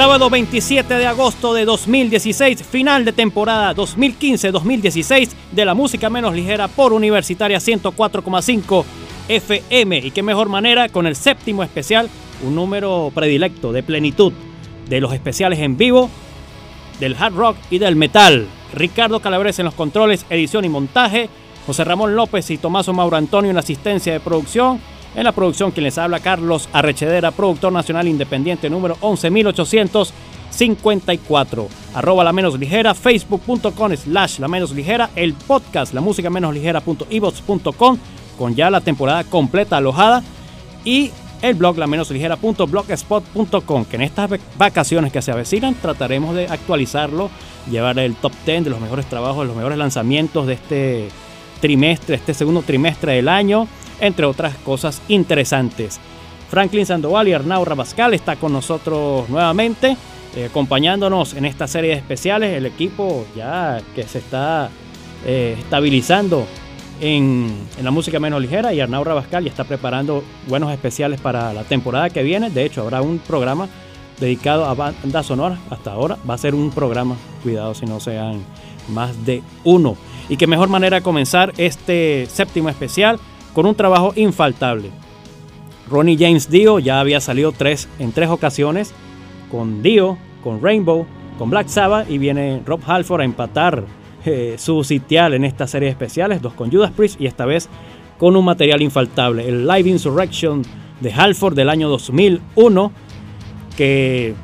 Sábado 27 de agosto de 2016, final de temporada 2015-2016 de la música menos ligera por Universitaria 104,5 FM. Y qué mejor manera con el séptimo especial, un número predilecto de plenitud de los especiales en vivo, del hard rock y del metal. Ricardo Calabres en los controles, edición y montaje. José Ramón López y Tomaso Mauro Antonio en asistencia de producción. En la producción quien les habla Carlos Arrechedera, productor nacional independiente número 11854. Arroba la menos ligera, facebook.com slash la menos ligera, el podcast la música menos ligera con ya la temporada completa alojada y el blog la menos ligera.blogspot.com que en estas vacaciones que se avecinan trataremos de actualizarlo, llevar el top 10 de los mejores trabajos, de los mejores lanzamientos de este trimestre, este segundo trimestre del año entre otras cosas interesantes. Franklin Sandoval y Arnau Rabascal está con nosotros nuevamente, eh, acompañándonos en esta serie de especiales. El equipo ya que se está eh, estabilizando en, la música menos ligera y Arnau Rabascal ya está preparando buenos especiales para la temporada que viene. De hecho, habrá un programa dedicado a banda sonora. Hasta ahora va a ser un programa, cuidado si no sean más de uno. Y qué mejor manera de comenzar este séptimo especial con un trabajo infaltable. Ronnie James Dio ya había salido tres, en tres ocasiones con Dio, con Rainbow, con Black Sabbath y viene Rob Halford a empatar eh, su sitial en esta serie de especiales, dos con Judas Priest y esta vez con un material infaltable, el Live Insurrection de Halford del año 2001 que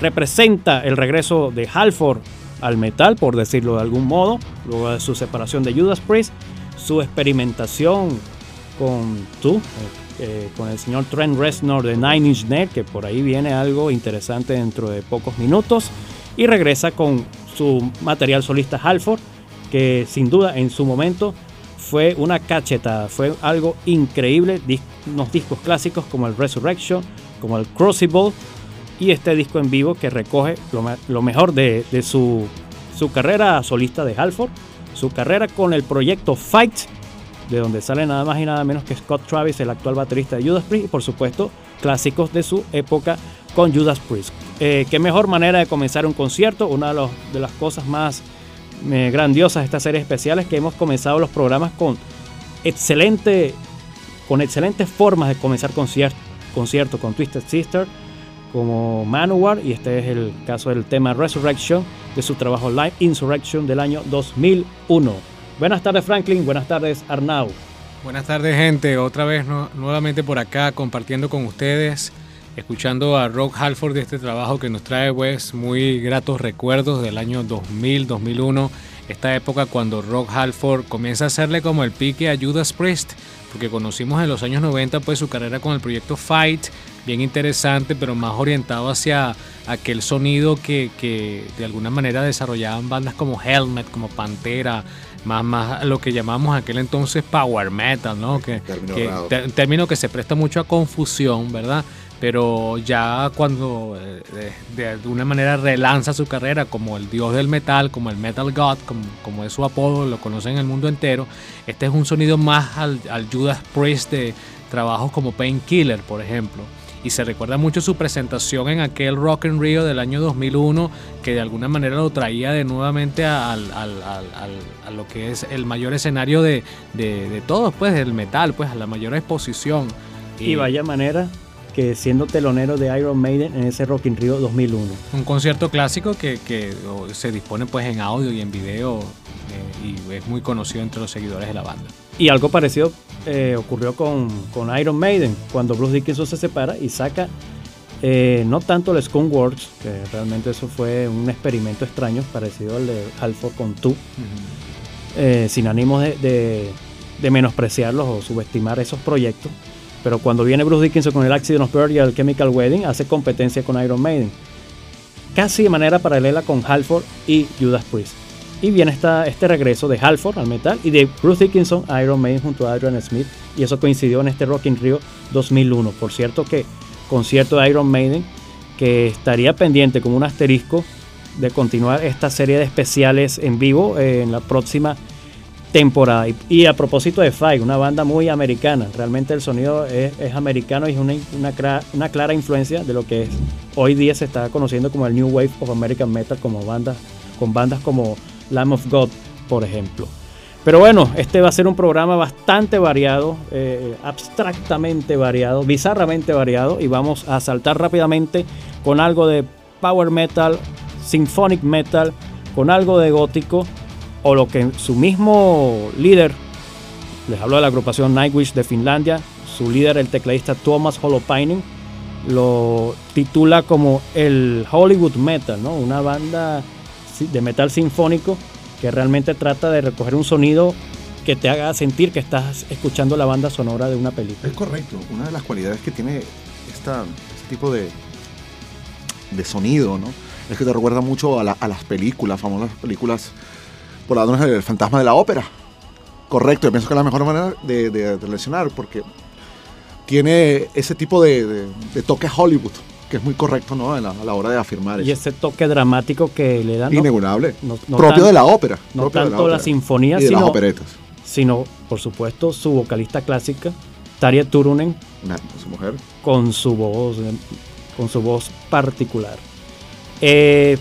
representa el regreso de Halford al metal, por decirlo de algún modo, luego de su separación de Judas Priest su experimentación con tú, eh, con el señor Trent Reznor de Nine Inch Nails, que por ahí viene algo interesante dentro de pocos minutos, y regresa con su material solista Halford, que sin duda en su momento fue una cachetada, fue algo increíble, unos discos clásicos como el Resurrection, como el Crucible, y este disco en vivo que recoge lo, mejor de, su, su carrera solista de Halford su carrera con el proyecto Fight, de donde sale nada más y nada menos que Scott Travis, el actual baterista de Judas Priest, y por supuesto clásicos de su época con Judas Priest. Eh, qué mejor manera de comenzar un concierto, una de, las cosas más eh, grandiosas de estas series especiales que hemos comenzado los programas con excelente con excelentes formas de comenzar concierto, concierto con Twisted Sister como Manowar y este es el caso del tema Resurrection de su trabajo Live Insurrection del año 2001. Buenas tardes Franklin, buenas tardes Arnau. Buenas tardes gente, otra vez nuevamente por acá compartiendo con ustedes, escuchando a Rock Halford de este trabajo que nos trae pues muy gratos recuerdos del año 2000-2001, esta época cuando Rock Halford comienza a hacerle como el pique a Judas Priest, porque conocimos en los años 90 pues su carrera con el proyecto Fight, bien interesante, pero más orientado hacia aquel sonido que, de alguna manera desarrollaban bandas como Helmet, como Pantera, más, más lo que llamamos aquel entonces power metal, ¿no? Que, un término que se presta mucho a confusión, ¿verdad? Pero ya cuando eh, de, alguna manera relanza su carrera como el dios del metal, como el metal god, como, como es su apodo, lo conocen en el mundo entero, este es un sonido más al, al Judas Priest de trabajos como Painkiller, por ejemplo y se recuerda mucho su presentación en aquel Rock in Rio del año 2001 que de alguna manera lo traía de nuevamente a lo que es el mayor escenario de, de, todos, pues del metal, pues a la mayor exposición. Y, vaya manera que siendo telonero de Iron Maiden en ese Rock in Rio 2001. Un concierto clásico que, que se dispone pues en audio y en video eh, y es muy conocido entre los seguidores de la banda. Y algo parecido eh, ocurrió con, con, Iron Maiden, cuando Bruce Dickinson se separa y saca eh, no tanto el Skunkworks, que realmente eso fue un experimento extraño, parecido al de Halford con Tu, eh, sin ánimo de, de, menospreciarlos o subestimar esos proyectos. Pero cuando viene Bruce Dickinson con el Accident of Bird y el Chemical Wedding, hace competencia con Iron Maiden. Casi de manera paralela con Halford y Judas Priest. Y viene esta, este regreso de Halford al metal y de Bruce Dickinson a Iron Maiden junto a Adrian Smith. Y eso coincidió en este Rock in Rio 2001. Por cierto que concierto de Iron Maiden que estaría pendiente como un asterisco de continuar esta serie de especiales en vivo eh, en la próxima temporada. Y, a propósito de Five, una banda muy americana, realmente el sonido es, americano y es una, una, clara influencia de lo que hoy día se está conociendo como el New Wave of American Metal, como bandas, con bandas como Lamb of God, por ejemplo. Pero bueno, este va a ser un programa bastante variado, eh, abstractamente variado, bizarramente variado, y vamos a saltar rápidamente con algo de power metal, symphonic metal, con algo de gótico, o lo que su mismo líder, les hablo de la agrupación Nightwish de Finlandia, su líder, el tecladista Thomas Holopainen, lo titula como el Hollywood Metal, ¿no? una banda de metal sinfónico que realmente trata de recoger un sonido que te haga sentir que estás escuchando la banda sonora de una película. Es correcto, una de las cualidades que tiene este tipo de, de sonido, ¿no? Es que te recuerda mucho a, las películas, famosas películas por la del fantasma de la ópera. Correcto, yo pienso que es la mejor manera de, de, relacionar, porque tiene ese tipo de, de toque Hollywood que es muy correcto ¿no? a, la, hora de afirmar y ese toque dramático que le dan. Inegulable. propio de la ópera. No tanto la, sinfonía, sino, las operetas. Sino, por supuesto, su vocalista clásica, Tarja Turunen. su mujer. Con su voz, con su voz particular. Eh,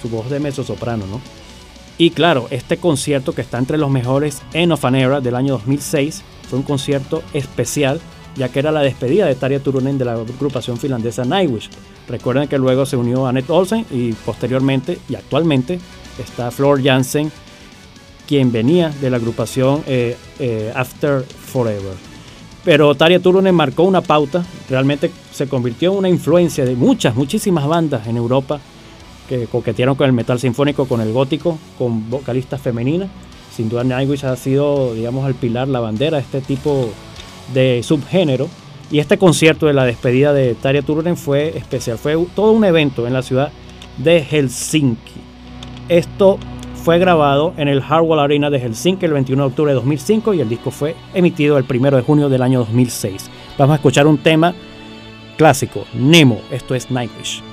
su voz de mezzo-soprano, ¿no? Y claro, este concierto que está entre los mejores en of an Era del año 2006 fue un concierto especial ya que era la despedida de Tarja Turunen de la agrupación finlandesa Nightwish. Recuerden que luego se unió Annette Olsen y posteriormente y actualmente está Flor Jansen, quien venía de la agrupación eh, eh, After Forever. Pero Tarja Turunen marcó una pauta, realmente se convirtió en una influencia de muchas, muchísimas bandas en Europa que coquetearon con el metal sinfónico, con el gótico, con vocalistas femeninas. Sin duda Nightwish ha sido, digamos, el pilar, la bandera de este tipo de subgénero. Y este concierto de la despedida de Tarja Turunen fue especial. Fue todo un evento en la ciudad de Helsinki. Esto fue grabado en el Harwell Arena de Helsinki el 21 de octubre de 2005 y el disco fue emitido el 1 de junio del año 2006. Vamos a escuchar un tema clásico, Nemo. Esto es Nightwish.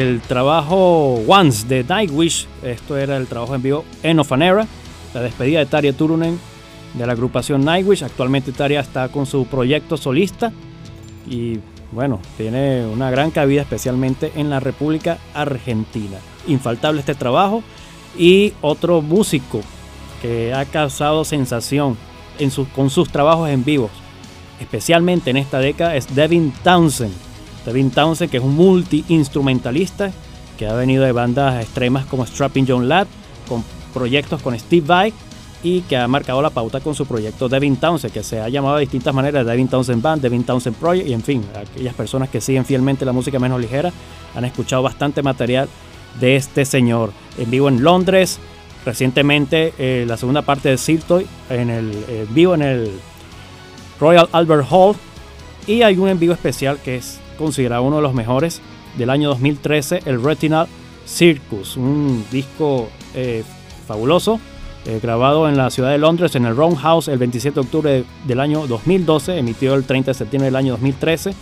Del trabajo Once de Nightwish. Esto era el trabajo en vivo en of la despedida de Tarja Turunen de la agrupación Nightwish. Actualmente Tarja está con su proyecto solista y bueno, tiene una gran cabida especialmente en la República Argentina. Infaltable este trabajo y otro músico que ha causado sensación en con sus trabajos en vivo, especialmente en esta década, es Devin Townsend. Devin Townsend, que es un multi-instrumentalista que ha venido de bandas extremas como Strapping John Ladd, con proyectos con Steve Vai y que ha marcado la pauta con su proyecto Devin Townsend, que se ha llamado de distintas maneras Devin Townsend Band, Devin Townsend Project, y en fin, aquellas personas que siguen fielmente la música menos ligera han escuchado bastante material de este señor. En vivo en Londres, recientemente eh, la segunda parte de Siltoy, en el eh, vivo en el Royal Albert Hall, y hay un en vivo especial que es considerado uno de los mejores del año 2013, el Retinal Circus, un disco eh, fabuloso eh, grabado en la ciudad de Londres en el Roundhouse el 27 de octubre del año 2012, emitido el 30 de septiembre del año 2013.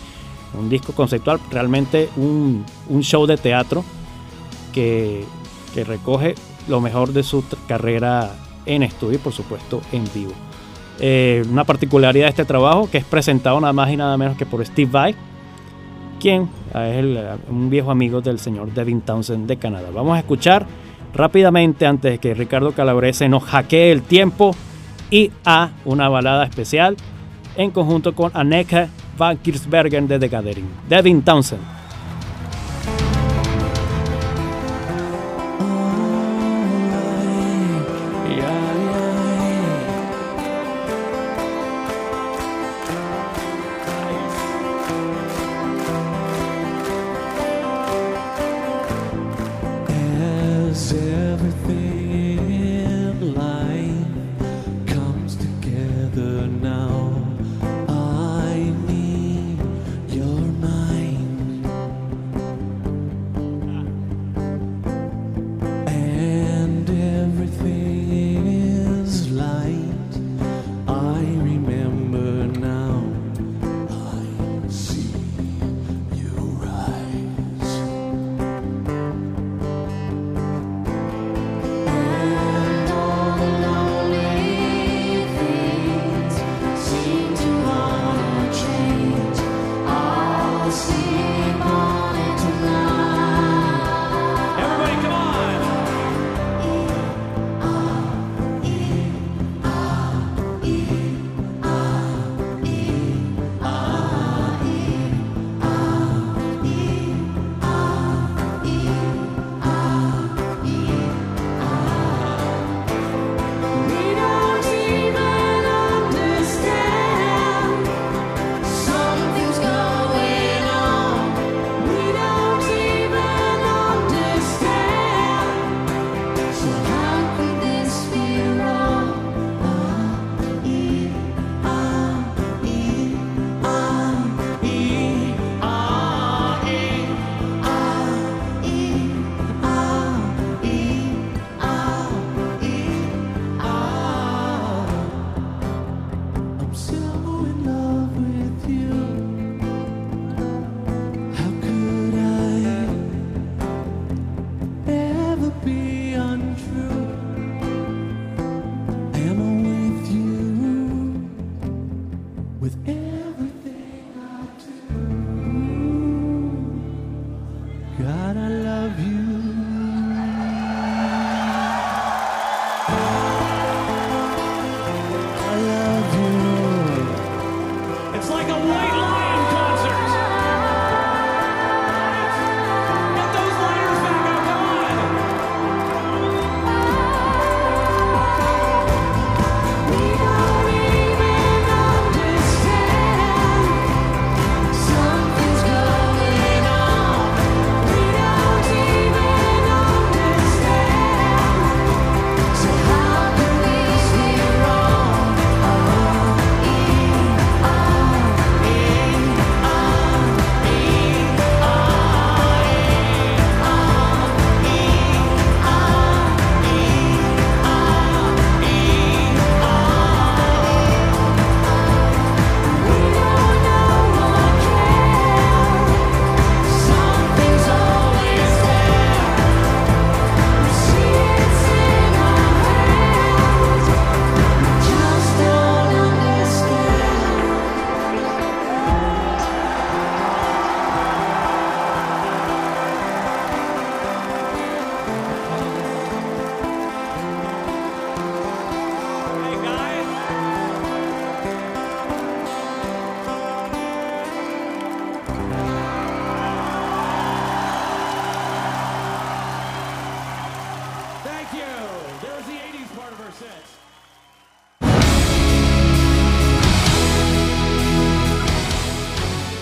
Un disco conceptual, realmente un, show de teatro que, recoge lo mejor de su carrera en estudio y por supuesto en vivo. Eh, una particularidad de este trabajo que es presentado nada más y nada menos que por Steve Vai, quien es un viejo amigo del señor Devin Townsend de Canadá. Vamos a escuchar rápidamente antes de que Ricardo Calabrese nos hackee el tiempo y a una balada especial en conjunto con Anneke van Kirsbergen de The Gathering. Devin Townsend.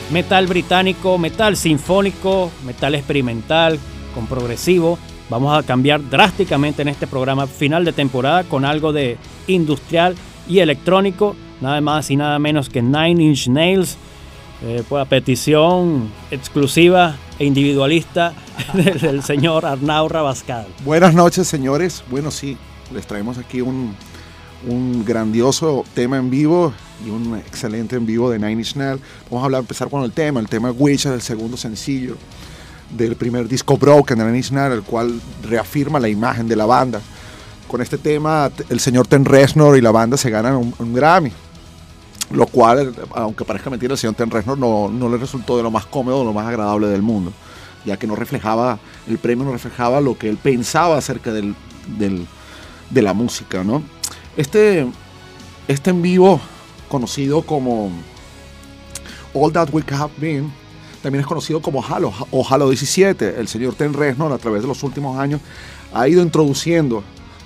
Metal británico, metal sinfónico, metal experimental, con progresivo. Vamos a cambiar drásticamente en este programa final de temporada con algo de industrial y electrónico, nada más y nada menos que Nine Inch Nails, eh, pues a petición exclusiva e individualista del, señor Arnau Rabascal. Buenas noches, señores. Bueno, sí, les traemos aquí un, un grandioso tema en vivo y un excelente en vivo de Nine Inch Nails. Vamos a hablar, empezar con el tema. El tema Wish es el segundo sencillo del primer disco Broken de Nine Inch Nails, el cual reafirma la imagen de la banda. Con este tema, el señor Ten Reznor y la banda se ganan un, Grammy. Lo cual, aunque parezca mentira, el señor Ten Reznor no, no le resultó de lo más cómodo, lo más agradable del mundo, ya que no reflejaba, el premio no reflejaba lo que él pensaba acerca del, del, de la música, ¿no? Este, este en vivo, conocido como All That We Have Been, también es conocido como Halo o Halo 17. El señor Ten Reznor a través de los últimos años ha ido introduciendo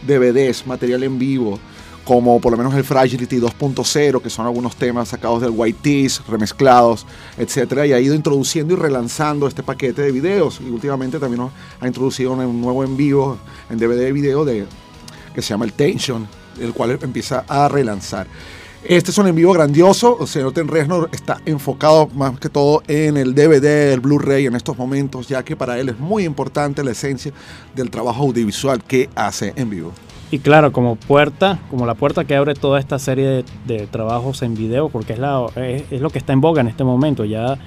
DVDs, material en vivo, como por lo menos el Fragility 2.0, que son algunos temas sacados del White Tees, remezclados, etcétera, y ha ido introduciendo y relanzando este paquete de videos. Y últimamente también ha introducido un nuevo en vivo, en DVD de video, de, que se llama el Tension, el cual empieza a relanzar. Este es un en vivo grandioso, o sea, Ten Reznor está enfocado más que todo en el DVD, el Blu-ray en estos momentos, ya que para él es muy importante la esencia del trabajo audiovisual que hace en vivo. Y claro, como puerta, como la puerta que abre toda esta serie de, trabajos en video, porque es, la, es, lo que está en boga en este momento. Ya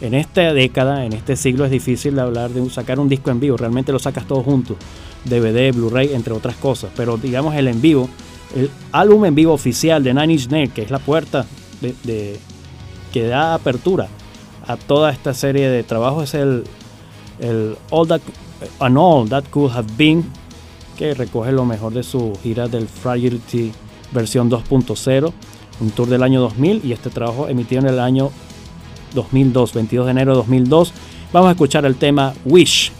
en esta década, en este siglo es difícil hablar de sacar un disco en vivo, realmente lo sacas todo junto, DVD, Blu-ray, entre otras cosas, pero digamos el en vivo el álbum en vivo oficial de Nine Inch Nails, que es la puerta que da apertura a toda esta serie de trabajos, es el, el All That, An All That Could Have Been, que recoge lo mejor de su gira del Fragility versión 2.0, un tour del año 2000 y este trabajo emitido en el año 2002, 22 de enero de 2002. Vamos a escuchar el tema Wish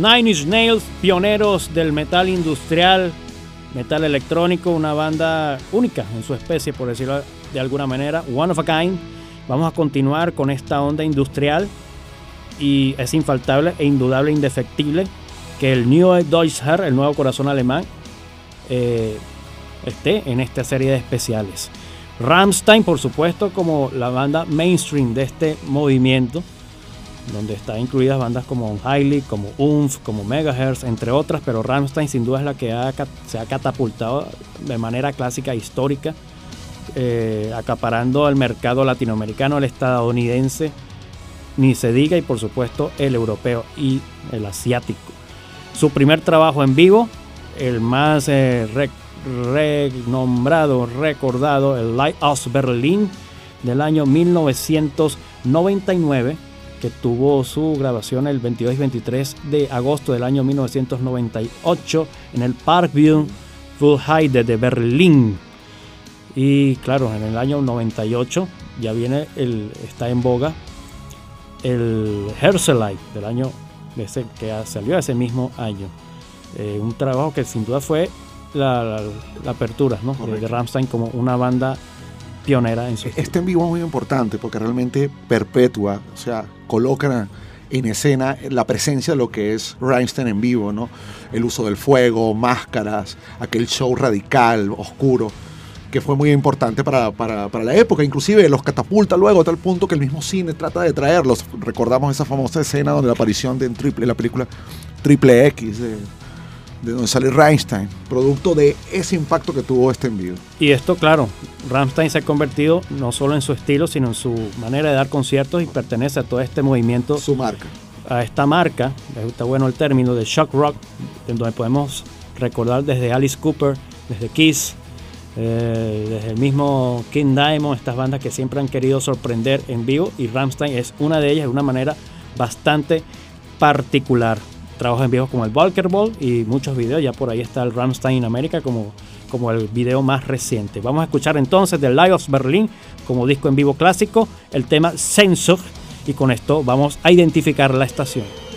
Nine Inch Nails, pioneros del metal industrial, metal electrónico, una banda única en su especie, por decirlo de alguna manera, one of a kind. Vamos a continuar con esta onda industrial y es infaltable e indudable, indefectible que el New Deutsche el nuevo corazón alemán, eh, esté en esta serie de especiales. Rammstein, por supuesto, como la banda mainstream de este movimiento, donde están incluidas bandas como Hailey, como Umf, como Megahertz, entre otras, pero Rammstein sin duda es la que se ha catapultado de manera clásica, histórica, eh, acaparando el mercado latinoamericano, el estadounidense, ni se diga, y por supuesto el europeo y el asiático. Su primer trabajo en vivo, el más eh, renombrado, recordado, el Lighthouse Berlin del año 1999 que tuvo su grabación el 22 y 23 de agosto del año 1998 en el Parkview Fullheide de Berlín. Y claro, en el año 98 ya viene el está en boga el Herzlite del año ese, que salió ese mismo año. Eh, un trabajo que sin duda fue la, apertura de, de Rammstein como una banda pionera en su Este en vivo es muy importante porque realmente perpetúa, o sea, coloca en escena la presencia de lo que es Rammstein en vivo, ¿no? El uso del fuego, máscaras, aquel show radical, oscuro, que fue muy importante para, la época. Inclusive los catapulta luego a tal punto que el mismo cine trata de traerlos. Recordamos esa famosa escena donde la aparición de en triple, la película Triple X de de donde sale Rammstein, producto de ese impacto que tuvo este envío. Y esto, claro, Rammstein se ha convertido no solo en su estilo, sino en su manera de dar conciertos y pertenece a todo este movimiento. Su marca. A esta marca, está bueno el término de shock rock, en donde podemos recordar desde Alice Cooper, desde Kiss, eh, desde el mismo King Diamond, estas bandas que siempre han querido sorprender en vivo y Rammstein es una de ellas de una manera bastante particular trabajos en vivo como el Volker Ball y muchos videos. Ya por ahí está el Ramstein en América como, como el video más reciente. Vamos a escuchar entonces del Live of Berlin como disco en vivo clásico el tema Sensor y con esto vamos a identificar la estación.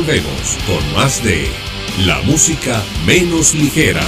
Volvemos con más de La música menos ligera.